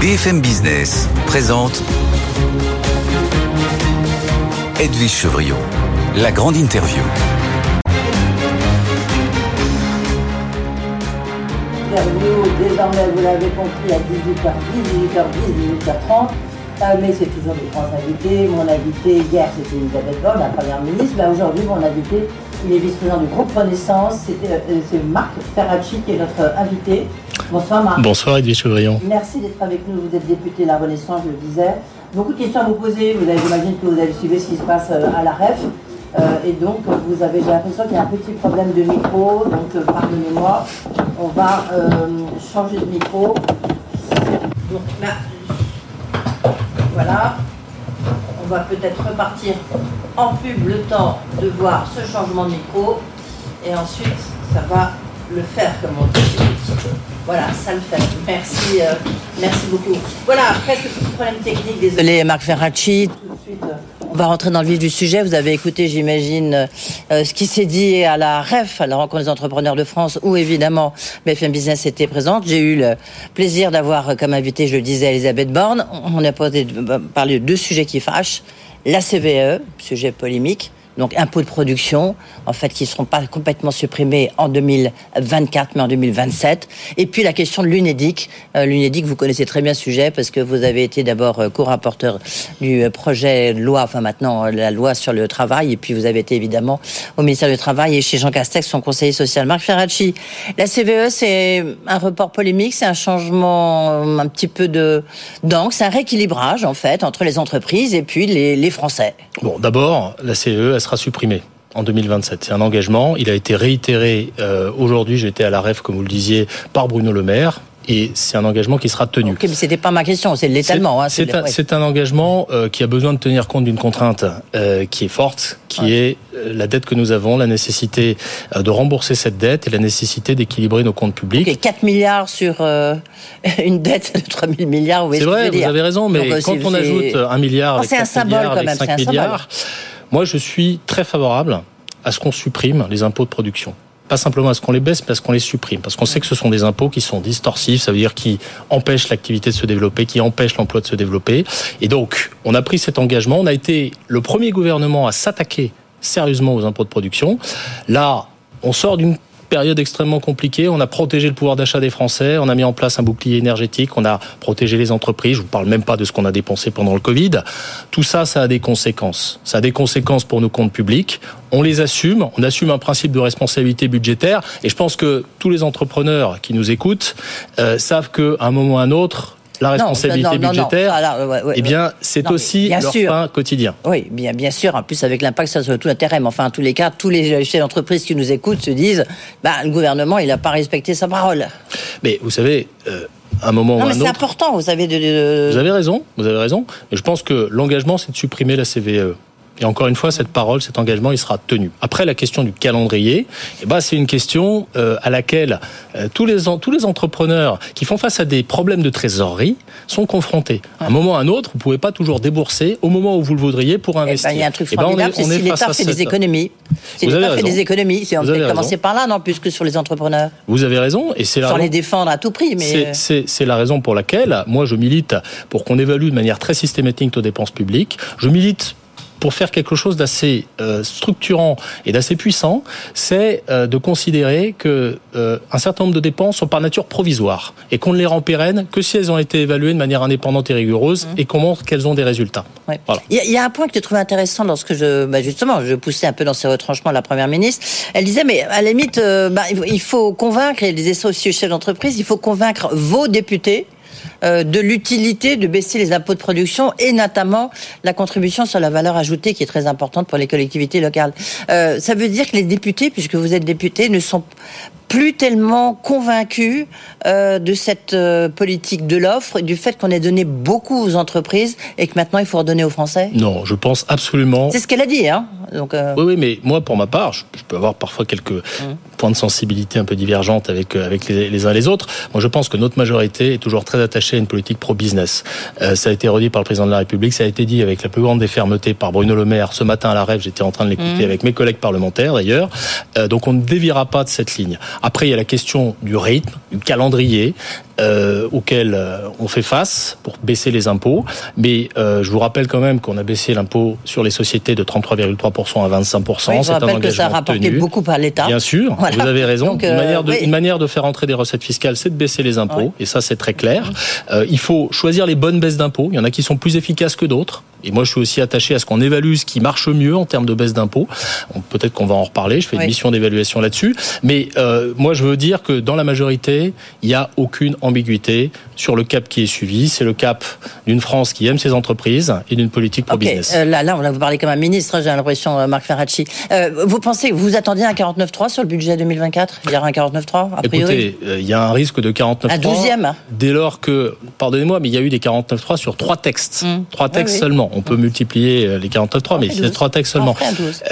BFM Business présente Edwige Chevrillon, la grande interview. Interview, désormais, vous l'avez compris, à 18h10, 18h10, 18h30. Euh, mais c'est toujours des grands invités. Mon invité hier, c'était Elisabeth Borne, la première ministre. Ben, Aujourd'hui, mon invité, il est vice-président du groupe Renaissance. Euh, C'est Marc Ferracci qui est notre invité. Bonsoir Marc. Bonsoir Edwige Chevrillon. Merci d'être avec nous. Vous êtes député de la Renaissance, je le disais. Beaucoup de questions à vous poser. Vous avez, j'imagine que vous avez suivi ce qui se passe euh, à la REF. Euh, et donc, vous avez, j'ai l'impression qu'il y a un petit problème de micro. Donc, euh, pardonnez-moi. On va euh, changer de micro. Donc là, voilà. On va peut-être repartir en pub le temps de voir ce changement de micro. Et ensuite, ça va le faire, comme on dit. Voilà, ça le fait. Merci, euh, merci beaucoup. Voilà, après ce petit problème technique, désolé Marc Ferracci. Tout de suite, euh, on va rentrer dans le vif du sujet. Vous avez écouté, j'imagine, euh, ce qui s'est dit à la REF, à la rencontre des entrepreneurs de France, où évidemment BFM Business était présente. J'ai eu le plaisir d'avoir euh, comme invité, je le disais, Elisabeth Borne. On a posé- parlé de deux sujets qui fâchent. La CVE, sujet polémique, donc impôts de production, en fait, qui ne seront pas complètement supprimés en 2024, mais en 2027. Et puis la question de l'UNEDIC. Euh, L'UNEDIC, vous connaissez très bien ce sujet parce que vous avez été d'abord euh, co-rapporteur du euh, projet de loi, enfin maintenant la loi sur le travail, et puis vous avez été évidemment au ministère du Travail et chez Jean Castex, son conseiller social. Marc Ferracci, la CVE, c'est un report polémique, c'est un changement un petit peu de d'angle, c'est un rééquilibrage en fait entre les entreprises et puis les, Français. Bon, d'abord, la elle sera supprimée en 2027. C'est un engagement. Il a été réitéré euh, aujourd'hui. J'étais à la REF, comme vous le disiez, par Bruno Le Maire. Et c'est un engagement qui sera tenu. Ok, mais c'était pas ma question, c'est l'étalement. hein, C'est un, engagement euh, qui a besoin de tenir compte d'une contrainte euh, qui est forte, qui est la dette que nous avons, la nécessité de rembourser cette dette et la nécessité d'équilibrer nos comptes publics. Ok, 4 milliards sur euh, une dette de 3 000 milliards, C'est ce vrai, vous dire avez raison, mais Donc, quand on ajoute un milliard Oh, avec c'est un 4 symbole, milliards, quand avec même, 5 c'est un symbole. Moi je suis très favorable à ce qu'on supprime les impôts de production. Pas simplement à ce qu'on les baisse, mais à ce qu'on les supprime. Parce qu'on sait que ce sont des impôts qui sont distorsifs, ça veut dire qui empêchent l'activité de se développer, qui empêchent l'emploi de se développer. Et donc, on a pris cet engagement. On a été le premier gouvernement à s'attaquer sérieusement aux impôts de production. Là, on sort d'une période extrêmement compliquée. On a protégé le pouvoir d'achat des Français. On a mis en place un bouclier énergétique. On a protégé les entreprises. Je vous parle même pas de ce qu'on a dépensé pendant le Covid. Tout ça, ça a des conséquences. Ça a des conséquences pour nos comptes publics. On les assume. On assume un principe de responsabilité budgétaire. Et je pense que tous les entrepreneurs qui nous écoutent euh, savent qu'à un moment ou à un autre, la responsabilité non, non, non, budgétaire, ouais, ouais, eh bien, c'est aussi bien leur sûr. pain quotidien. Oui, bien, bien sûr. En plus, avec l'impact ça sur tout l'intérêt. Mais enfin, en tous les cas, tous les chefs d'entreprise qui nous écoutent se disent bah, le gouvernement, il n'a pas respecté sa parole. Mais vous savez, euh, à un moment Non, ou à mais un c'est important, vous savez. De, de- Vous avez raison, vous avez raison. Mais je pense que l'engagement, c'est de supprimer la CVE. Et encore une fois, cette parole, cet engagement, il sera tenu. Après, la question du calendrier, eh ben, c'est une question euh, à laquelle euh, tous, les, en- tous les entrepreneurs qui font face à des problèmes de trésorerie sont confrontés. À un moment ou à un autre, vous ne pouvez pas toujours débourser au moment où vous le voudriez pour Eh investir. ben, il y a un truc Eh ben, formidable, on c'est est si l'État fait des cette- économies. Si l'État fait des économies, c'est on peut commencer par là, non, plus que sur les entrepreneurs. Vous avez raison, et c'est Sans raison- les défendre à tout prix, mais. C'est la raison pour laquelle moi je milite pour qu'on évalue de manière très systématique nos dépenses publiques. Je milite pour faire quelque chose d'assez euh, structurant et d'assez puissant, c'est euh, de considérer que euh, un certain nombre de dépenses sont par nature provisoires et qu'on ne les rend pérennes que si elles ont été évaluées de manière indépendante et rigoureuse et qu'on montre qu'elles ont des résultats. Ouais. Voilà. Il y, a- un point que j'ai trouvé intéressant lorsque je, bah justement, je poussais un peu dans ses retranchements la première ministre. Elle disait, mais à la limite, bah, il faut- convaincre, et elle disait ça aussi aux chefs d'entreprise, il faut convaincre vos députés de l'utilité de baisser les impôts de production et notamment la contribution sur la valeur ajoutée qui est très importante pour les collectivités locales. Euh, ça veut dire que les députés, puisque vous êtes députés, ne sont plus tellement convaincus euh, de cette euh, politique de l'offre et du fait qu'on ait donné beaucoup aux entreprises et que maintenant il faut redonner aux Français? Non, je pense absolument. C'est ce qu'elle a dit, hein Donc, euh, Oui, oui, mais moi, pour ma part, je, je peux avoir parfois quelques points de sensibilité un peu divergentes avec, avec les, les uns et les autres. Moi, je pense que notre majorité est toujours très attachée à une politique pro-business. Ça a été redit par le président de la République, ça a été dit avec la plus grande défermeté par Bruno Le Maire ce matin à la rêve. J'étais en train de l'écouter avec mes collègues parlementaires, d'ailleurs. Donc, on ne déviera pas de cette ligne. Après, il y a la question du rythme, du calendrier euh, auquel euh, on fait face pour baisser les impôts. Mais euh, je vous rappelle quand même qu'on a baissé l'impôt sur les sociétés de 33,3% à 25%. Oui, je rappelle que ça a rapporté beaucoup par l'État. Bien sûr, vous avez raison. une, manière de, une, manière de, faire entrer des recettes fiscales, c'est de baisser les impôts. Et ça, c'est très clair. il faut choisir les bonnes baisses d'impôts. Il y en a qui sont plus efficaces que d'autres. Et moi, je suis aussi attaché à ce qu'on évalue ce qui marche mieux en termes de baisse d'impôts. Peut-être qu'on va en reparler. Je fais une mission d'évaluation là-dessus. Mais euh, moi, je veux dire que dans la majorité, il n'y a aucune ambiguïté sur le cap qui est suivi. C'est le cap d'une France qui aime ses entreprises et d'une politique pour business. Euh, là, là, on va vous parler comme un ministre, j'ai l'impression, euh, Marc Ferracci. Euh, vous pensez, vous attendiez un 49.3 sur le budget 2024 Il y aura un 49.3 a priori? Écoutez, euh, il y a un risque de 49.3. Un 12e Dès lors que, pardonnez-moi, mais il y a eu des 49.3 sur trois textes. Mmh. Trois textes seulement. On peut multiplier euh, les 49.3, mais c'est trois textes seulement.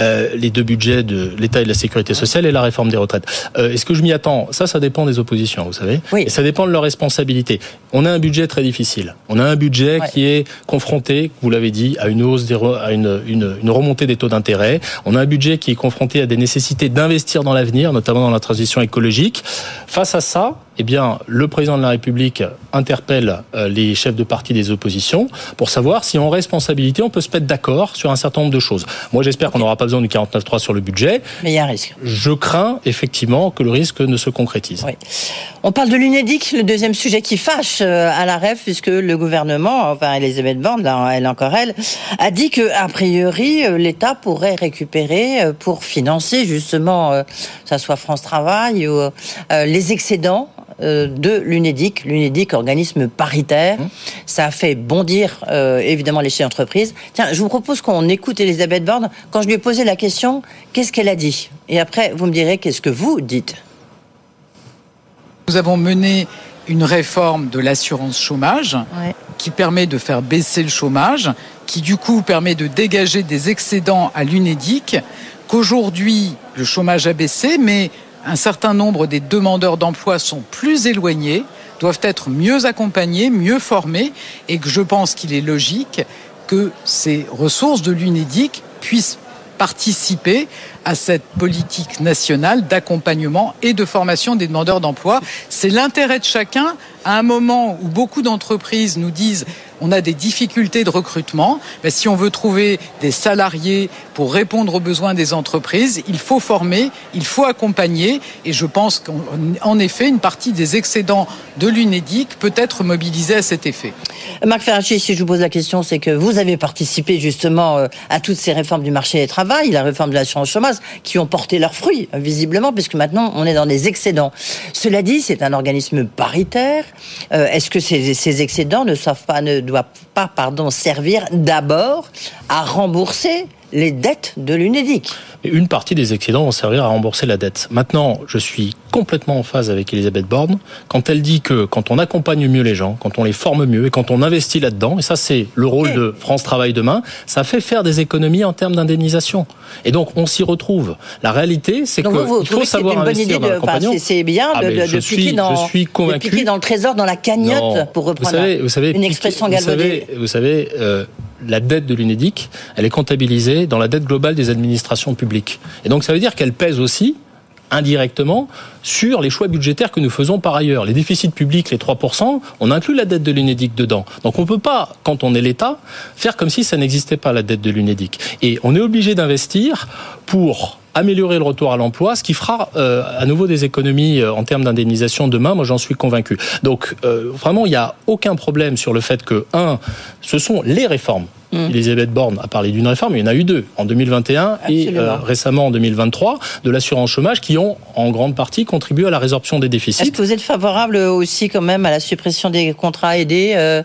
Euh, les deux budgets de l'État et de la sécurité sociale et la réforme des retraites. Euh, Est-ce que je m'y attends? Ça, ça dépend des oppositions, vous savez. Oui. Et ça dépend de leur responsabilité. On a un budget très difficile. On a un budget ouais. qui est confronté, vous l'avez dit, à une hausse, des à une, une, une remontée des taux d'intérêt. On a un budget qui est confronté à des nécessités d'investir dans l'avenir, notamment dans la transition écologique. Face à ça, eh bien, le président de la République interpelle euh, les chefs de parti des oppositions pour savoir si en responsabilité on peut se mettre d'accord sur un certain nombre de choses. Moi, j'espère okay. qu'on n'aura pas besoin du 49.3 sur le budget. Mais il y a un risque. Je crains effectivement que le risque ne se concrétise. Oui. On parle de l'UNEDIC, le deuxième sujet qui fâche euh, à la REF, puisque le gouvernement, enfin Elisabeth Borne, là, elle encore elle, a dit que a priori euh, l'État pourrait récupérer pour financer justement, ça soit France Travail ou les excédents de l'UNEDIC, l'UNEDIC, organisme paritaire. Mmh. Ça a fait bondir euh, évidemment les chefs d'entreprise. Tiens, je vous propose qu'on écoute Elisabeth Borne. Quand je lui ai posé la question, qu'est-ce qu'elle a dit? Et après, vous me direz qu'est-ce que vous dites? Nous avons mené une réforme de l'assurance chômage ouais. qui permet de faire baisser le chômage, qui du coup permet de dégager des excédents à l'UNEDIC, qu'aujourd'hui le chômage a baissé, mais un certain nombre des demandeurs d'emploi sont plus éloignés, doivent être mieux accompagnés, mieux formés, et que je pense qu'il est logique que ces ressources de l'UNEDIC puissent participer à cette politique nationale d'accompagnement et de formation des demandeurs d'emploi. C'est l'intérêt de chacun à un moment où beaucoup d'entreprises nous disent on a des difficultés de recrutement. Mais si on veut trouver des salariés pour répondre aux besoins des entreprises, il faut former, il faut accompagner. Et je pense qu'en effet, une partie des excédents de l'UNEDIC peut être mobilisée à cet effet. Marc Ferracci, si je vous pose la question, c'est que vous avez participé justement euh, à toutes ces réformes du marché du travail, la réforme de l'assurance chômage, qui ont porté leurs fruits, visiblement, puisque maintenant on est dans des excédents. Cela dit, c'est un organisme paritaire. Euh, Est-ce que ces, excédents ne doivent pas, ne doivent pas pardon, servir d'abord à rembourser les dettes de l'UNEDIC une partie des excédents vont servir à rembourser la dette. Maintenant, je suis complètement en phase avec Elisabeth Borne quand elle dit que quand on accompagne mieux les gens, quand on les forme mieux et quand on investit là-dedans, et ça c'est le rôle de France Travail demain, ça fait faire des économies en termes d'indemnisation. Et donc on s'y retrouve. La réalité, c'est qu'il faut savoir investir dans l'accompagnement. C'est bien ah, de, de, de suis, piquer dans. De piquer dans le trésor, dans la cagnotte, non. pour reprendre vous savez, vous savez, une expression galvaudée. Vous savez, vous savez euh, la dette de l'UNEDIC, elle est comptabilisée dans la dette globale des administrations publiques. Et donc ça veut dire qu'elle pèse aussi indirectement sur les choix budgétaires que nous faisons par ailleurs. Les déficits publics, les 3%, on inclut la dette de l'UNEDIC dedans. Donc on ne peut pas, quand on est l'État, faire comme si ça n'existait pas la dette de l'UNEDIC. Et on est obligé d'investir pour améliorer le retour à l'emploi, ce qui fera euh, à nouveau des économies euh, en termes d'indemnisation demain, moi j'en suis convaincu. Donc euh, vraiment, il n'y a aucun problème sur le fait que, un, ce sont les réformes Mmh. Elisabeth Borne a parlé d'une réforme, il y en a eu deux, en 2021 Absolument. et euh, récemment en 2023, de l'assurance chômage, qui ont en grande partie contribué à la résorption des déficits. Est-ce que vous êtes favorable aussi quand même à la suppression des contrats aidés euh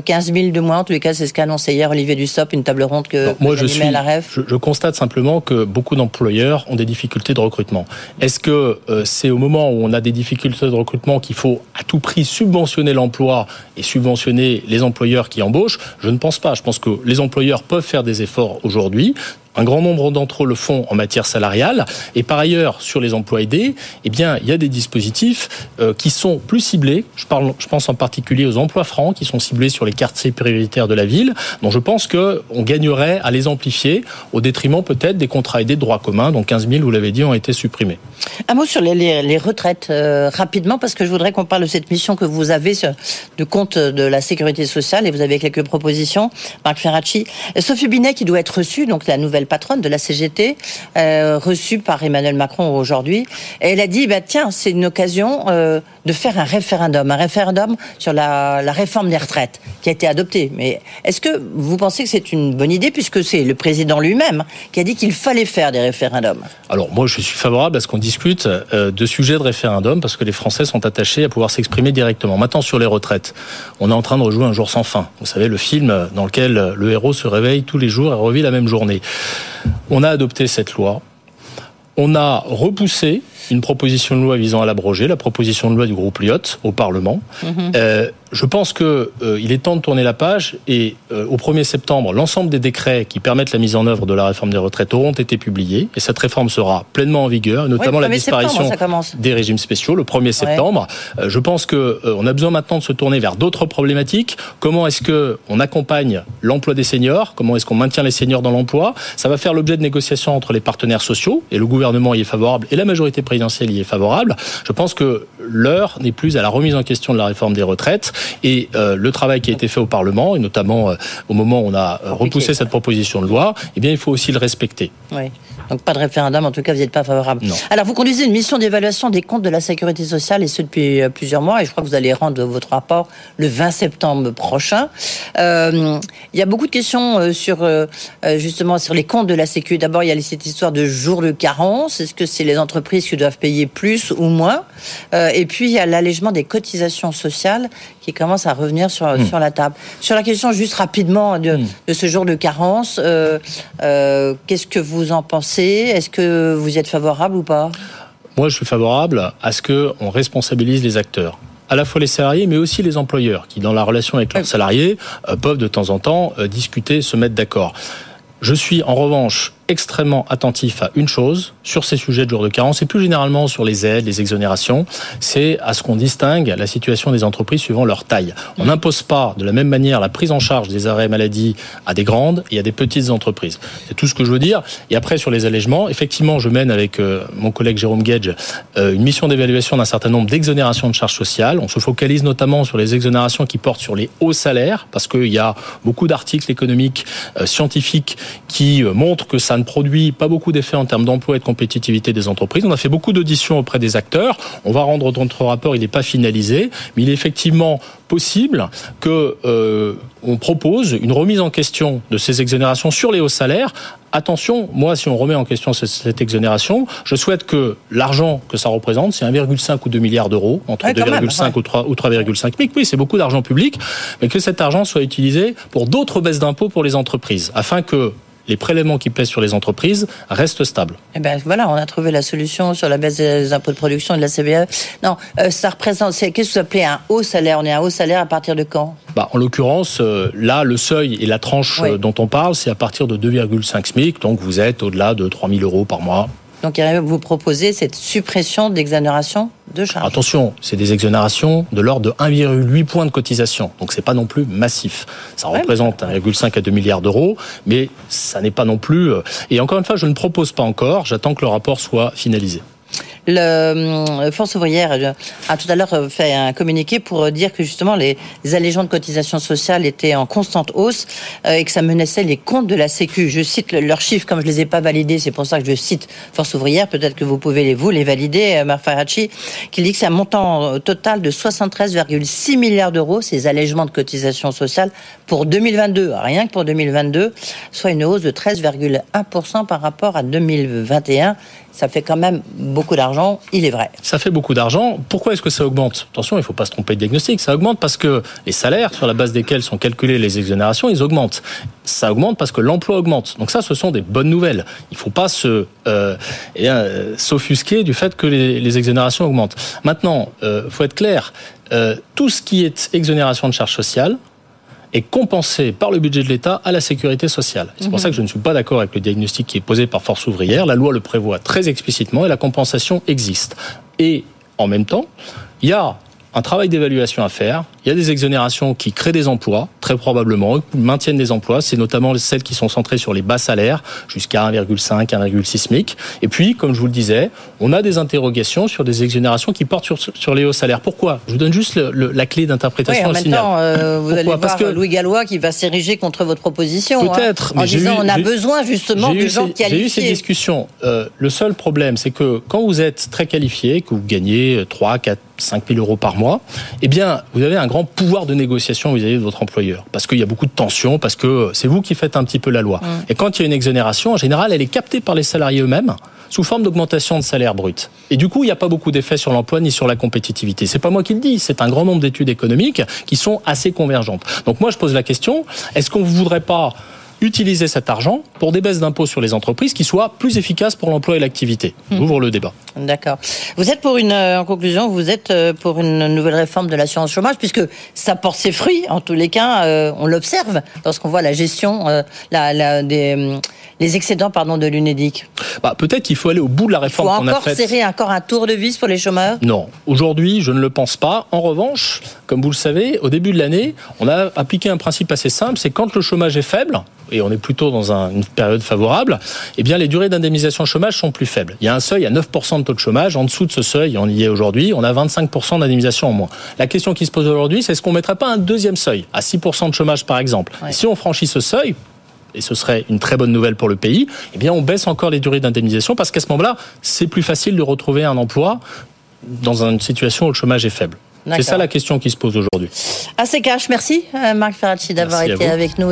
15 000 de moins, en tous les cas, c'est ce qu'a annoncé hier Olivier Dussopt, une table ronde que, non, moi je suis, à la REF. Je, je, constate simplement que beaucoup d'employeurs ont des difficultés de recrutement. Est-ce que euh, c'est au moment où on a des difficultés de recrutement qu'il faut à tout prix subventionner l'emploi et subventionner les employeurs qui embauchent? Je ne pense pas. Je pense que les employeurs peuvent faire des efforts aujourd'hui Un grand nombre d'entre eux le font en matière salariale. Et par ailleurs, sur les emplois aidés, eh bien, il y a des dispositifs euh, qui sont plus ciblés. Je, pense en particulier aux emplois francs qui sont ciblés sur les quartiers prioritaires de la ville. Donc je pense qu'on gagnerait à les amplifier au détriment peut-être des contrats aidés de droit commun, dont 15 000, vous l'avez dit, ont été supprimés. Un mot sur les, retraites euh, rapidement, parce que je voudrais qu'on parle de cette mission que vous avez de compte de la sécurité sociale et vous avez quelques propositions. Marc Ferracci, Sophie Binet qui doit être reçue, donc la nouvelle patronne de la CGT, euh, reçue par Emmanuel Macron aujourd'hui. Elle a dit, bah, tiens, c'est une occasion euh, de faire un référendum, un référendum sur la, la réforme des retraites qui a été adoptée. Mais est-ce que vous pensez que c'est une bonne idée puisque c'est le président lui-même qui a dit qu'il fallait faire des référendums? Alors moi, je suis favorable à ce qu'on discute euh, de sujets de référendum parce que les Français sont attachés à pouvoir s'exprimer directement. Maintenant, sur les retraites, on est en train de rejouer un jour sans fin. Vous savez, le film dans lequel le héros se réveille tous les jours et revit la même journée. On a adopté cette loi. On a repoussé une proposition de loi visant à l'abroger, la proposition de loi du groupe Lyotte au Parlement. Mhm. Euh, je pense que euh, il est temps de tourner la page et euh, au 1er septembre, l'ensemble des décrets qui permettent la mise en œuvre de la réforme des retraites auront été publiés et cette réforme sera pleinement en vigueur, notamment la disparition des régimes spéciaux le 1er septembre. je pense que on a besoin maintenant de se tourner vers d'autres problématiques. Comment est-ce que on accompagne l'emploi des seniors? Comment est-ce qu'on maintient les seniors dans l'emploi? Ça va faire l'objet de négociations entre les partenaires sociaux et le gouvernement y est favorable et la majorité présidentielle y est favorable. Je pense que l'heure n'est plus à la remise en question de la réforme des retraites et euh, le travail qui a été fait au Parlement, et notamment euh, au moment où on a euh, repoussé cette proposition de loi, eh bien, il faut aussi le respecter. Oui. Donc pas de référendum, en tout cas, vous n'êtes pas favorable. Non. Alors, vous conduisez une mission d'évaluation des comptes de la sécurité sociale, et ce depuis plusieurs mois, et je crois que vous allez rendre votre rapport le 20 septembre prochain. il y a beaucoup de questions sur, justement, sur les comptes de la sécurité. D'abord, il y a cette histoire de jour de carence. Est-ce que c'est les entreprises qui doivent payer plus ou moins? Et puis, il y a l'allègement des cotisations sociales qui commence à revenir sur, hmm. sur la table. Sur la question juste rapidement de, hmm. de ce jour de carence, euh, euh, qu'est-ce que vous en pensez? Est-ce que vous êtes favorable ou pas? Moi, je suis favorable à ce qu'on responsabilise les acteurs à la fois les salariés, mais aussi les employeurs, qui, dans la relation avec leurs salariés, euh, peuvent de temps en temps discuter, se mettre d'accord. Je suis en revanche extrêmement attentif à une chose sur ces sujets de jour de carence et plus généralement sur les aides, les exonérations, c'est à ce qu'on distingue la situation des entreprises suivant leur taille. On n'impose pas de la même manière la prise en charge des arrêts maladie à des grandes et à des petites entreprises. C'est tout ce que je veux dire. Et après sur les allègements, effectivement, je mène avec euh, mon collègue Jérôme Gage euh, une mission d'évaluation d'un certain nombre d'exonérations de charges sociales. On se focalise notamment sur les exonérations qui portent sur les hauts salaires parce qu'il y a beaucoup d'articles économiques euh, scientifiques qui montrent que ça ça ne produit pas beaucoup d'effets en termes d'emploi et de compétitivité des entreprises. On a fait beaucoup d'auditions auprès des acteurs. On va rendre notre rapport, il n'est pas finalisé, mais il est effectivement possible que euh, on propose une remise en question de ces exonérations sur les hauts salaires. Attention, moi, si on remet en question cette exonération, je souhaite que l'argent que ça représente, c'est 1,5 ou 2 milliards d'euros, entre 2,5 ou 3 ou 3,5 Oui, c'est beaucoup d'argent public, mais que cet argent soit utilisé pour d'autres baisses d'impôts pour les entreprises, afin que les prélèvements qui pèsent sur les entreprises restent stables. Eh ben voilà, on a trouvé la solution sur la baisse des impôts de production de la CBE. Non, euh, ça représente, qu'est-ce que vous appelez un haut salaire? On est à un haut salaire à partir de quand? Bah, En l'occurrence, euh, là, le seuil et la tranche euh, dont on parle, c'est à partir de 2,5 SMIC, donc vous êtes au-delà de 3 000 euros par mois. Donc vous proposez cette suppression d'exonération de charges. Attention, c'est des exonérations de l'ordre de 1,8 points de cotisation. Donc c'est pas non plus massif. Ça représente 1,5 à 2 milliards d'euros, mais ça n'est pas non plus. Euh, et encore une fois, je ne propose pas encore. J'attends que le rapport soit finalisé. Le euh, Force ouvrière euh, a tout à l'heure euh, fait un communiqué pour dire que justement les, allégements de cotisations sociales étaient en constante hausse et que ça menaçait les comptes de la Sécu. Je cite leurs chiffres comme je les ai pas validés, c'est pour ça que je cite Force ouvrière. Peut-être que vous pouvez les vous les valider, Marfaracci, qui dit que c'est un montant total de 73,6 milliards d'euros ces allégements de cotisations sociales pour 2022, rien que pour 2022, soit une hausse de 13,1% par rapport à 2021 ça fait quand même beaucoup d'argent, il est vrai. Ça fait beaucoup d'argent. Pourquoi est-ce que ça augmente? Attention, il ne faut pas se tromper de diagnostic. Ça augmente parce que les salaires sur la base desquels sont calculées les exonérations, ils augmentent. Ça augmente parce que l'emploi augmente. Donc ça, ce sont des bonnes nouvelles. Il ne faut pas se euh, eh euh, s'offusquer du fait que les, exonérations augmentent. Maintenant, il euh, faut être clair. tout ce qui est exonération de charges sociales, est compensée par le budget de l'État à la sécurité sociale. C'est pour mhm. ça que je ne suis pas d'accord avec le diagnostic qui est posé par Force ouvrière. La loi le prévoit très explicitement et la compensation existe. Et en même temps, il y a un travail d'évaluation à faire. Il y a des exonérations qui créent des emplois, très probablement, maintiennent des emplois. C'est notamment celles qui sont centrées sur les bas salaires, jusqu'à 1,5, 1,6 SMIC. Et puis, comme je vous le disais, on a des interrogations sur des exonérations qui portent sur, sur les hauts salaires. Pourquoi? Je vous donne juste la clé d'interprétation. Oui, en même temps, euh, vous allez Parce voir que Louis Gallois qui va s'ériger contre votre proposition. Hein, Peut-être. en disant, on a besoin justement de gens qualifiés. J'ai eu ces discussions. Euh, le seul problème, c'est que quand vous êtes très qualifié, que vous gagnez 3, 4, 5 000 euros par mois, eh bien, vous avez un grand pouvoir de négociation vis-à-vis de votre employeur. Parce qu'il y a beaucoup de tensions, parce que c'est vous qui faites un petit peu la loi. Mm. Et quand il y a une exonération, en général, elle est captée par les salariés eux-mêmes sous forme d'augmentation de salaire brut. Et du coup, il n'y a pas beaucoup d'effet sur l'emploi ni sur la compétitivité. C'est pas moi qui le dis, c'est un grand nombre d'études économiques qui sont assez convergentes. Donc moi, je pose la question, est-ce qu'on ne voudrait pas utiliser cet argent pour des baisses d'impôts sur les entreprises qui soient plus efficaces pour l'emploi et l'activité. Hmm. J'ouvre le débat. D'accord. Vous êtes pour une, euh, en conclusion, vous êtes euh, pour une nouvelle réforme de l'assurance chômage, puisque ça porte ses fruits. En tous les cas, euh, on l'observe lorsqu'on voit la gestion la, des les excédents pardon de l'UNEDIC. Bah, peut-être qu'il faut aller au bout de la réforme qu'on a faite. Encore serrer encore un tour de vis pour les chômeurs? Non, aujourd'hui, je ne le pense pas. En revanche, comme vous le savez, au début de l'année, on a appliqué un principe assez simple, c'est quand le chômage est faible, et on est plutôt dans une période favorable, eh bien les durées d'indemnisation chômage sont plus faibles. Il y a un seuil à 9% de taux de chômage. En dessous de ce seuil, on y est aujourd'hui, on a 25% d'indemnisation en moins. La question qui se pose aujourd'hui, c'est est-ce qu'on ne mettrait pas un deuxième seuil, à 6% de chômage par exemple? Si on franchit ce seuil, et ce serait une très bonne nouvelle pour le pays, eh bien on baisse encore les durées d'indemnisation parce qu'à ce moment-là, c'est plus facile de retrouver un emploi dans une situation où le chômage est faible. C'est ça la question qui se pose aujourd'hui. Assez cash. Merci euh, Marc Ferracci d'avoir été avec nous.